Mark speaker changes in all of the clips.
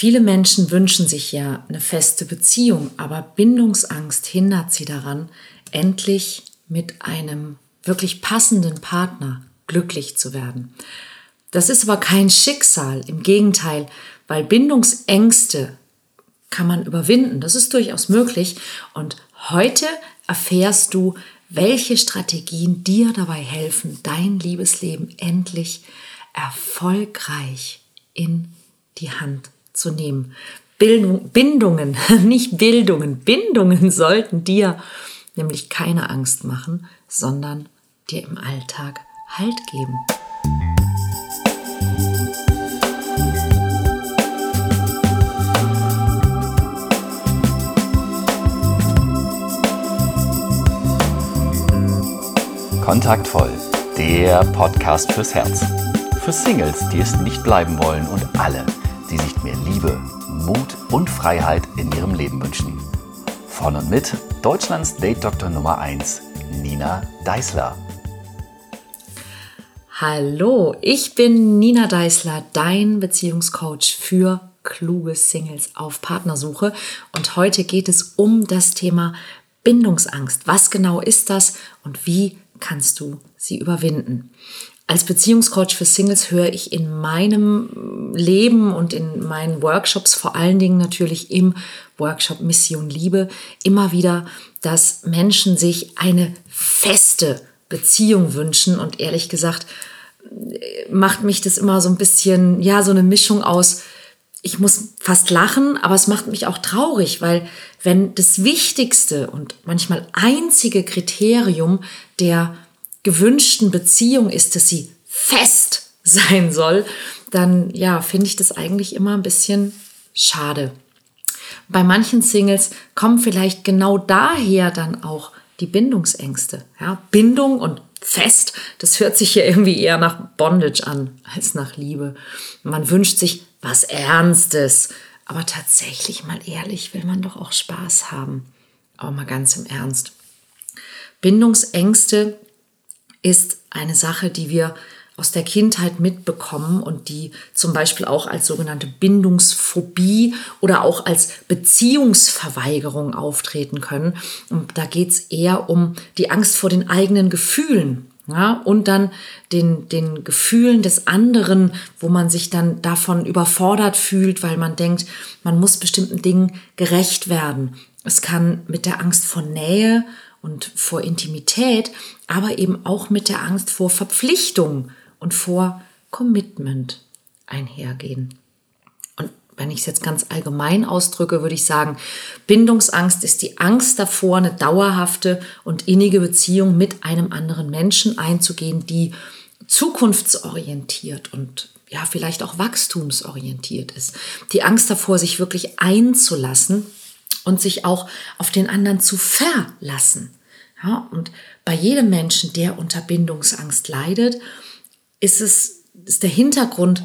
Speaker 1: Viele Menschen wünschen sich ja eine feste Beziehung, aber Bindungsangst hindert sie daran, endlich mit einem wirklich passenden Partner glücklich zu werden. Das ist aber kein Schicksal, im Gegenteil, weil Bindungsängste kann man überwinden. Das ist durchaus möglich. Und heute erfährst du, welche Strategien dir dabei helfen, dein Liebesleben endlich erfolgreich in die Hand zu nehmen. Bindungen, nicht Bildungen, Bindungen sollten dir nämlich keine Angst machen, sondern dir im Alltag Halt geben.
Speaker 2: Kontaktvoll, der Podcast fürs Herz. Für Singles, die es nicht bleiben wollen und alle, die sich mehr Liebe, Mut und Freiheit in ihrem Leben wünschen. Von und mit Deutschlands Date-Doktor Nummer 1, Nina Deißler.
Speaker 1: Hallo, ich bin Nina Deißler, dein Beziehungscoach für kluge Singles auf Partnersuche. Und heute geht es um das Thema Bindungsangst. Was genau ist das und wie kannst du sie überwinden? Als Beziehungscoach für Singles höre ich in meinem Leben und in meinen Workshops, vor allen Dingen natürlich im Workshop Mission Liebe, immer wieder, dass Menschen sich eine feste Beziehung wünschen. Und ehrlich gesagt macht mich das immer so ein bisschen, ja, so eine Mischung aus, ich muss fast lachen, aber es macht mich auch traurig, weil wenn das wichtigste und manchmal einzige Kriterium der gewünschten Beziehung ist, dass sie fest sein soll, dann ja, finde ich das eigentlich immer ein bisschen schade. Bei manchen Singles kommen vielleicht genau daher dann auch die Bindungsängste. Ja, Bindung und fest, das hört sich ja irgendwie eher nach Bondage an als nach Liebe. Man wünscht sich was Ernstes, aber tatsächlich mal ehrlich will man doch auch Spaß haben. Aber mal ganz im Ernst. Bindungsängste ist eine Sache, die wir aus der Kindheit mitbekommen und die zum Beispiel auch als sogenannte Bindungsphobie oder auch als Beziehungsverweigerung auftreten können. Und da geht es eher um die Angst vor den eigenen Gefühlen. Ja, und dann den, den Gefühlen des anderen, wo man sich dann davon überfordert fühlt, weil man denkt, man muss bestimmten Dingen gerecht werden. Es kann mit der Angst vor Nähe und vor Intimität, aber eben auch mit der Angst vor Verpflichtung und vor Commitment einhergehen. Und wenn ich es jetzt ganz allgemein ausdrücke, würde ich sagen, Bindungsangst ist die Angst davor, eine dauerhafte und innige Beziehung mit einem anderen Menschen einzugehen, die zukunftsorientiert und ja, vielleicht auch wachstumsorientiert ist. Die Angst davor, sich wirklich einzulassen und sich auch auf den anderen zu verlassen. Ja, und bei jedem Menschen, der unter Bindungsangst leidet, ist es, ist der Hintergrund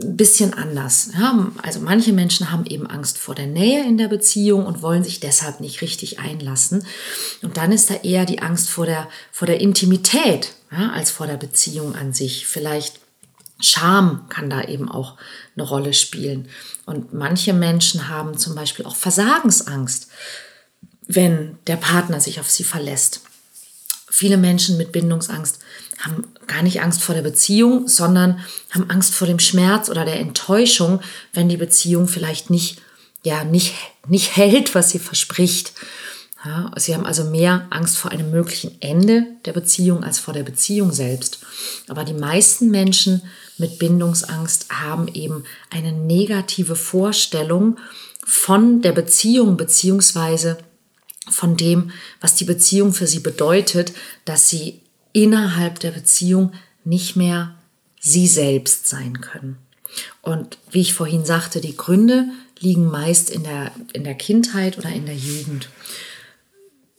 Speaker 1: ein bisschen anders. Ja, also manche Menschen haben eben Angst vor der Nähe in der Beziehung und wollen sich deshalb nicht richtig einlassen. Und dann ist da eher die Angst vor der, vor der Intimität ja, als vor der Beziehung an sich. Vielleicht Scham kann da eben auch eine Rolle spielen. Und manche Menschen haben zum Beispiel auch Versagensangst, wenn der Partner sich auf sie verlässt. Viele Menschen mit Bindungsangst haben gar nicht Angst vor der Beziehung, sondern haben Angst vor dem Schmerz oder der Enttäuschung, wenn die Beziehung vielleicht nicht, ja, nicht, nicht hält, was sie verspricht. Ja, sie haben also mehr Angst vor einem möglichen Ende der Beziehung als vor der Beziehung selbst. Aber die meisten Menschen mit Bindungsangst haben eben eine negative Vorstellung von der Beziehung beziehungsweise von dem, was die Beziehung für sie bedeutet, dass sie innerhalb der Beziehung nicht mehr sie selbst sein können. Und wie ich vorhin sagte, die Gründe liegen meist in der, in der Kindheit oder in der Jugend.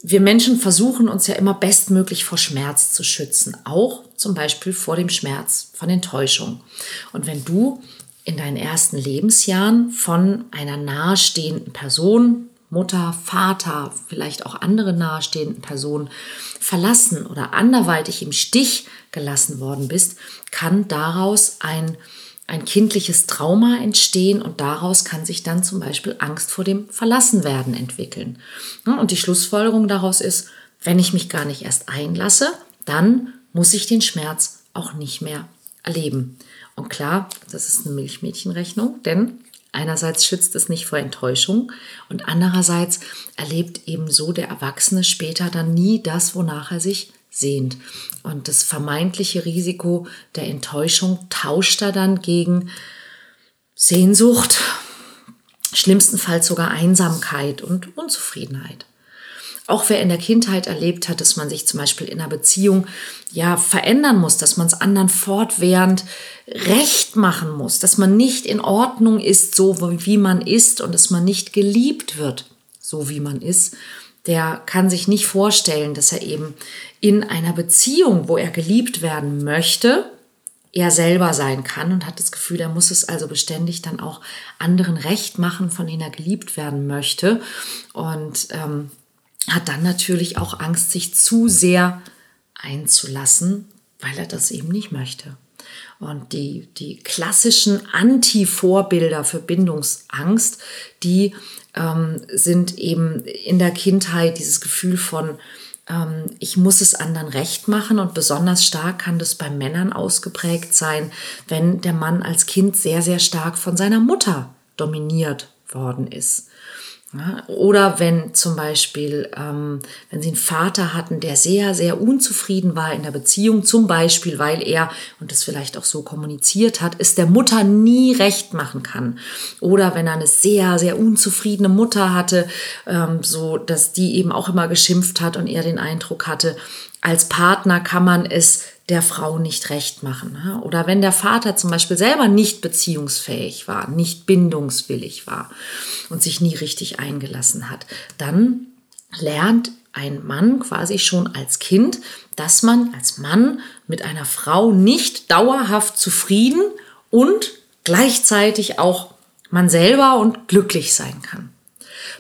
Speaker 1: Wir Menschen versuchen uns ja immer bestmöglich vor Schmerz zu schützen, auch zum Beispiel vor dem Schmerz von Enttäuschung. Und wenn du in deinen ersten Lebensjahren von einer nahestehenden Person Mutter, Vater, vielleicht auch andere nahestehenden Personen verlassen oder anderweitig im Stich gelassen worden bist, kann daraus ein ein kindliches Trauma entstehen und daraus kann sich dann zum Beispiel Angst vor dem Verlassenwerden entwickeln. Und die Schlussfolgerung daraus ist, wenn ich mich gar nicht erst einlasse, dann muss ich den Schmerz auch nicht mehr erleben. Und klar, das ist eine Milchmädchenrechnung, denn einerseits schützt es nicht vor Enttäuschung und andererseits erlebt ebenso der Erwachsene später dann nie das, wonach er sich sehnt. Und das vermeintliche Risiko der Enttäuschung tauscht er dann gegen Sehnsucht, schlimmstenfalls sogar Einsamkeit und Unzufriedenheit. Auch wer in der Kindheit erlebt hat, dass man sich zum Beispiel in einer Beziehung ja verändern muss, dass man es anderen fortwährend recht machen muss, dass man nicht in Ordnung ist, so wie man ist und dass man nicht geliebt wird, so wie man ist, der kann sich nicht vorstellen, dass er eben in einer Beziehung, wo er geliebt werden möchte, er selber sein kann und hat das Gefühl, er muss es also beständig dann auch anderen recht machen, von denen er geliebt werden möchte. Und ähm, hat dann natürlich auch Angst, sich zu sehr einzulassen, weil er das eben nicht möchte. Und die, die klassischen Anti-Vorbilder für Bindungsangst, die ähm, sind eben in der Kindheit dieses Gefühl von, ähm, ich muss es anderen recht machen und besonders stark kann das bei Männern ausgeprägt sein, wenn der Mann als Kind sehr, sehr stark von seiner Mutter dominiert worden ist. Oder wenn zum Beispiel, ähm, wenn sie einen Vater hatten, der sehr, sehr unzufrieden war in der Beziehung, zum Beispiel, weil er, und das vielleicht auch so kommuniziert hat, es der Mutter nie recht machen kann. Oder wenn er eine sehr, sehr unzufriedene Mutter hatte, ähm, so dass die eben auch immer geschimpft hat und er den Eindruck hatte, als Partner kann man es der Frau nicht recht machen. Ne? Oder wenn der Vater zum Beispiel selber nicht beziehungsfähig war, nicht bindungswillig war und sich nie richtig eingelassen hat, dann lernt ein Mann quasi schon als Kind, dass man als Mann mit einer Frau nicht dauerhaft zufrieden und gleichzeitig auch man selber und glücklich sein kann.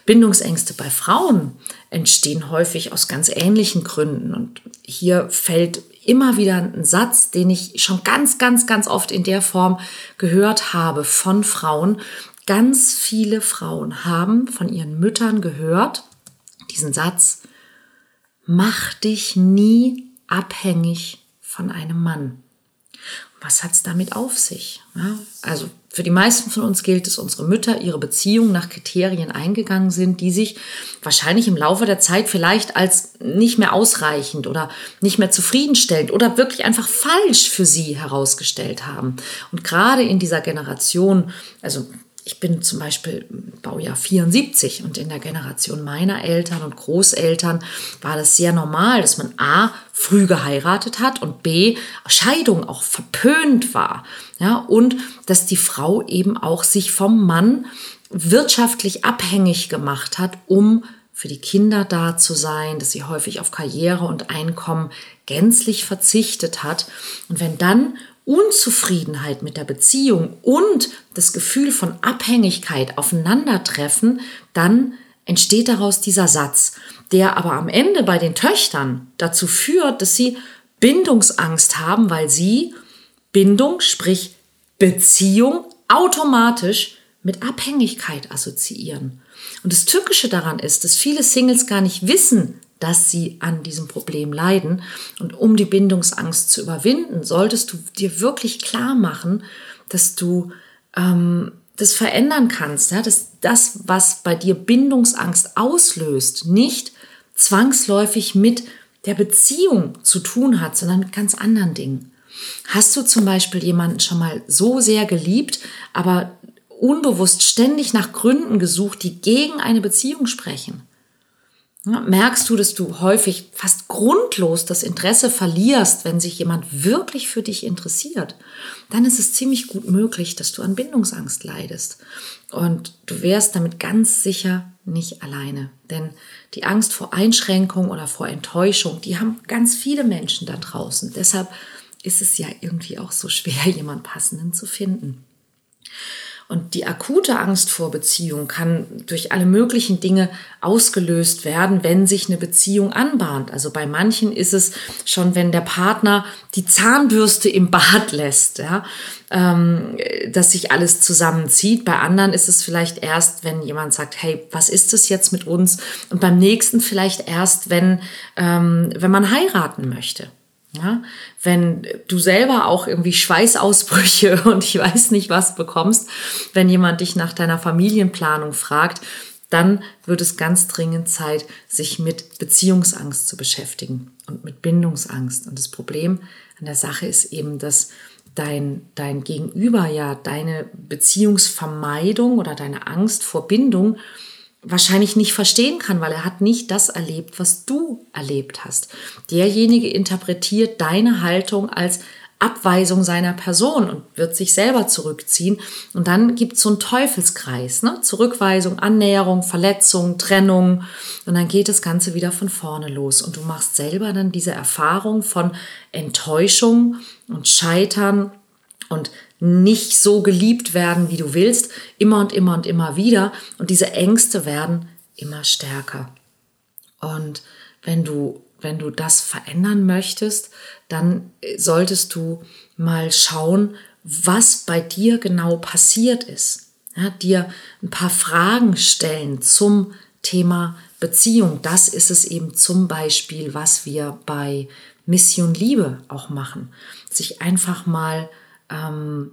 Speaker 1: Bindungsängste bei Frauen entstehen häufig aus ganz ähnlichen Gründen. Und hier fällt immer wieder ein Satz, den ich schon ganz, ganz, ganz oft in der Form gehört habe von Frauen. Ganz viele Frauen haben von ihren Müttern gehört, diesen Satz, mach dich nie abhängig von einem Mann. Was hat es damit auf sich? Ja, also für die meisten von uns gilt es, unsere Mütter ihre Beziehung nach Kriterien eingegangen sind, die sich wahrscheinlich im Laufe der Zeit vielleicht als nicht mehr ausreichend oder nicht mehr zufriedenstellend oder wirklich einfach falsch für sie herausgestellt haben. Und gerade in dieser Generation, also ich bin zum Beispiel Baujahr 74 und in der Generation meiner Eltern und Großeltern war das sehr normal, dass man A früh geheiratet hat und B Scheidung auch verpönt war. Ja, und dass die Frau eben auch sich vom Mann wirtschaftlich abhängig gemacht hat, um für die Kinder da zu sein, dass sie häufig auf Karriere und Einkommen gänzlich verzichtet hat. Und wenn dann Unzufriedenheit mit der Beziehung und das Gefühl von Abhängigkeit aufeinandertreffen, dann entsteht daraus dieser Satz, der aber am Ende bei den Töchtern dazu führt, dass sie Bindungsangst haben, weil sie Bindung, sprich Beziehung, automatisch mit Abhängigkeit assoziieren. Und das Tückische daran ist, dass viele Singles gar nicht wissen, dass sie an diesem Problem leiden. Und um die Bindungsangst zu überwinden, solltest du dir wirklich klar machen, dass du ähm, das verändern kannst, ja? dass das, was bei dir Bindungsangst auslöst, nicht zwangsläufig mit der Beziehung zu tun hat, sondern mit ganz anderen Dingen. Hast du zum Beispiel jemanden schon mal so sehr geliebt, aber unbewusst ständig nach Gründen gesucht, die gegen eine Beziehung sprechen? Merkst du, dass du häufig fast grundlos das Interesse verlierst, wenn sich jemand wirklich für dich interessiert, dann ist es ziemlich gut möglich, dass du an Bindungsangst leidest. Und du wärst damit ganz sicher nicht alleine. Denn die Angst vor Einschränkung oder vor Enttäuschung, die haben ganz viele Menschen da draußen. Deshalb ist es ja irgendwie auch so schwer, jemand passenden zu finden. Und die akute Angst vor Beziehung kann durch alle möglichen Dinge ausgelöst werden, wenn sich eine Beziehung anbahnt. Also bei manchen ist es schon, wenn der Partner die Zahnbürste im Bad lässt, ja, ähm, dass sich alles zusammenzieht. Bei anderen ist es vielleicht erst, wenn jemand sagt, hey, was ist es jetzt mit uns? Und beim nächsten vielleicht erst, wenn, ähm, wenn man heiraten möchte. Ja, wenn du selber auch irgendwie Schweißausbrüche und ich weiß nicht was bekommst, wenn jemand dich nach deiner Familienplanung fragt, dann wird es ganz dringend Zeit, sich mit Beziehungsangst zu beschäftigen und mit Bindungsangst. Und das Problem an der Sache ist eben, dass dein, dein Gegenüber ja deine Beziehungsvermeidung oder deine Angst vor Bindung wahrscheinlich nicht verstehen kann, weil er hat nicht das erlebt, was du erlebt hast. Derjenige interpretiert deine Haltung als Abweisung seiner Person und wird sich selber zurückziehen. Und dann gibt es so einen Teufelskreis, ne? Zurückweisung, Annäherung, Verletzung, Trennung. Und dann geht das Ganze wieder von vorne los. Und du machst selber dann diese Erfahrung von Enttäuschung und Scheitern und nicht so geliebt werden, wie du willst, immer und immer und immer wieder. Und diese Ängste werden immer stärker. Und wenn du, wenn du das verändern möchtest, dann solltest du mal schauen, was bei dir genau passiert ist. Ja, dir ein paar Fragen stellen zum Thema Beziehung. Das ist es eben zum Beispiel, was wir bei Mission Liebe auch machen. Sich einfach mal ähm,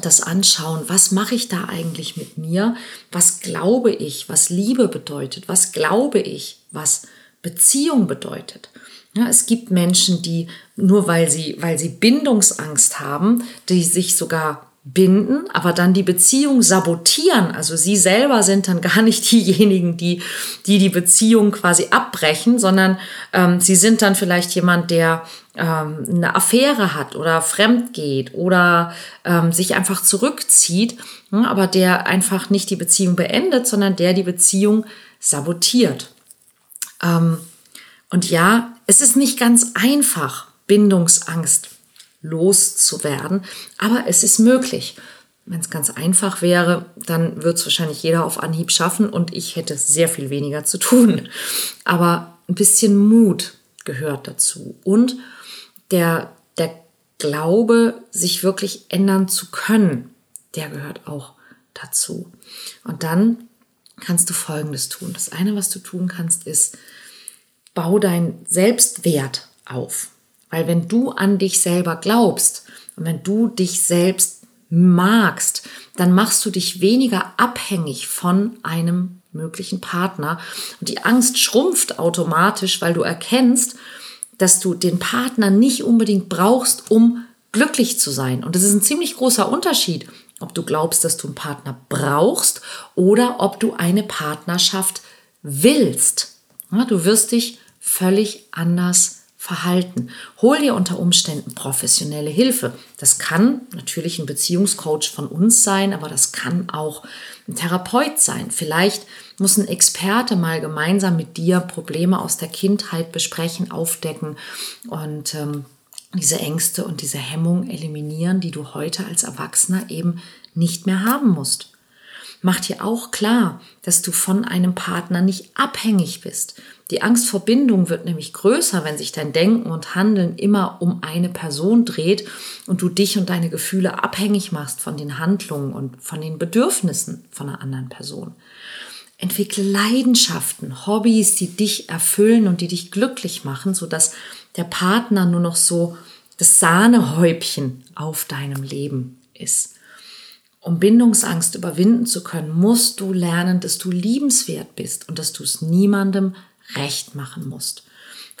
Speaker 1: das anschauen, was mache ich da eigentlich mit mir, was glaube ich, was Liebe bedeutet, was glaube ich, was Beziehung bedeutet. Ja, es gibt Menschen, die nur weil sie, weil sie Bindungsangst haben, die sich sogar binden, aber dann die Beziehung sabotieren. Also sie selber sind dann gar nicht diejenigen, die die, die Beziehung quasi abbrechen, sondern ähm, sie sind dann vielleicht jemand, der ähm, eine Affäre hat oder fremd geht oder ähm, sich einfach zurückzieht, hm, aber der einfach nicht die Beziehung beendet, sondern der die Beziehung sabotiert. Ähm, und ja, es ist nicht ganz einfach, Bindungsangst loszuwerden. Aber es ist möglich. Wenn es ganz einfach wäre, dann wird es wahrscheinlich jeder auf Anhieb schaffen und ich hätte sehr viel weniger zu tun. Aber ein bisschen Mut gehört dazu und der, der Glaube, sich wirklich ändern zu können, der gehört auch dazu. Und dann kannst du Folgendes tun. Das eine, was du tun kannst, ist, bau deinen Selbstwert auf. Weil wenn du an dich selber glaubst und wenn du dich selbst magst, dann machst du dich weniger abhängig von einem möglichen Partner. Und die Angst schrumpft automatisch, weil du erkennst, dass du den Partner nicht unbedingt brauchst, um glücklich zu sein. Und das ist ein ziemlich großer Unterschied, ob du glaubst, dass du einen Partner brauchst oder ob du eine Partnerschaft willst. du wirst dich völlig anders verhalten. Hol dir unter Umständen professionelle Hilfe. Das kann natürlich ein Beziehungscoach von uns sein, aber das kann auch ein Therapeut sein. Vielleicht muss ein Experte mal gemeinsam mit dir Probleme aus der Kindheit besprechen, aufdecken und ähm, diese Ängste und diese Hemmung eliminieren, die du heute als Erwachsener eben nicht mehr haben musst. Mach dir auch klar, dass du von einem Partner nicht abhängig bist. Die Angst vor Bindung wird nämlich größer, wenn sich dein Denken und Handeln immer um eine Person dreht und du dich und deine Gefühle abhängig machst von den Handlungen und von den Bedürfnissen von einer anderen Person. Entwickle Leidenschaften, Hobbys, die dich erfüllen und die dich glücklich machen, sodass der Partner nur noch so das Sahnehäubchen auf deinem Leben ist. Um Bindungsangst überwinden zu können, musst du lernen, dass du liebenswert bist und dass du es niemandem recht machen musst.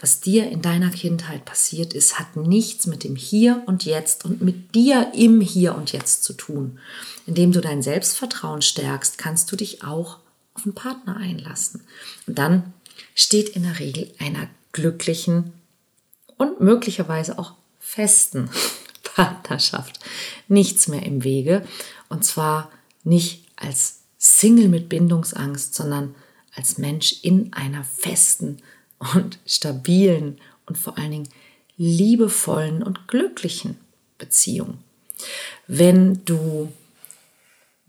Speaker 1: Was dir in deiner Kindheit passiert ist, hat nichts mit dem Hier und Jetzt und mit dir im Hier und Jetzt zu tun. Indem du dein Selbstvertrauen stärkst, kannst du dich auch auf einen Partner einlassen. Und dann steht in der Regel einer glücklichen und möglicherweise auch festen Partnerschaft nichts mehr im Wege. Und zwar nicht als Single mit Bindungsangst, sondern als Mensch in einer festen und stabilen und vor allen Dingen liebevollen und glücklichen Beziehung. Wenn du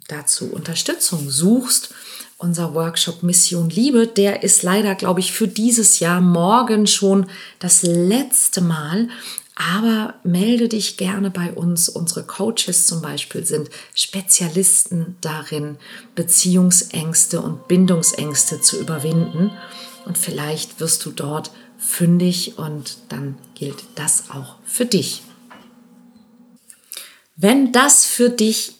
Speaker 1: dazu Unterstützung suchst, unser Workshop Mission Liebe, der ist leider, glaube ich, für dieses Jahr morgen schon das letzte Mal. Aber melde dich gerne bei uns. Unsere Coaches zum Beispiel sind Spezialisten darin, Beziehungsängste und Bindungsängste zu überwinden. Und vielleicht wirst du dort fündig und dann gilt das auch für dich. Wenn das für dich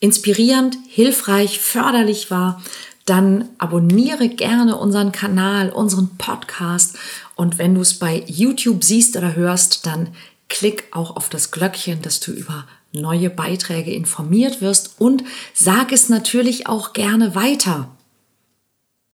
Speaker 1: inspirierend, hilfreich, förderlich war, dann abonniere gerne unseren Kanal, unseren Podcast und wenn du es bei YouTube siehst oder hörst, dann klick auch auf das Glöckchen, dass du über neue Beiträge informiert wirst und sag es natürlich auch gerne weiter.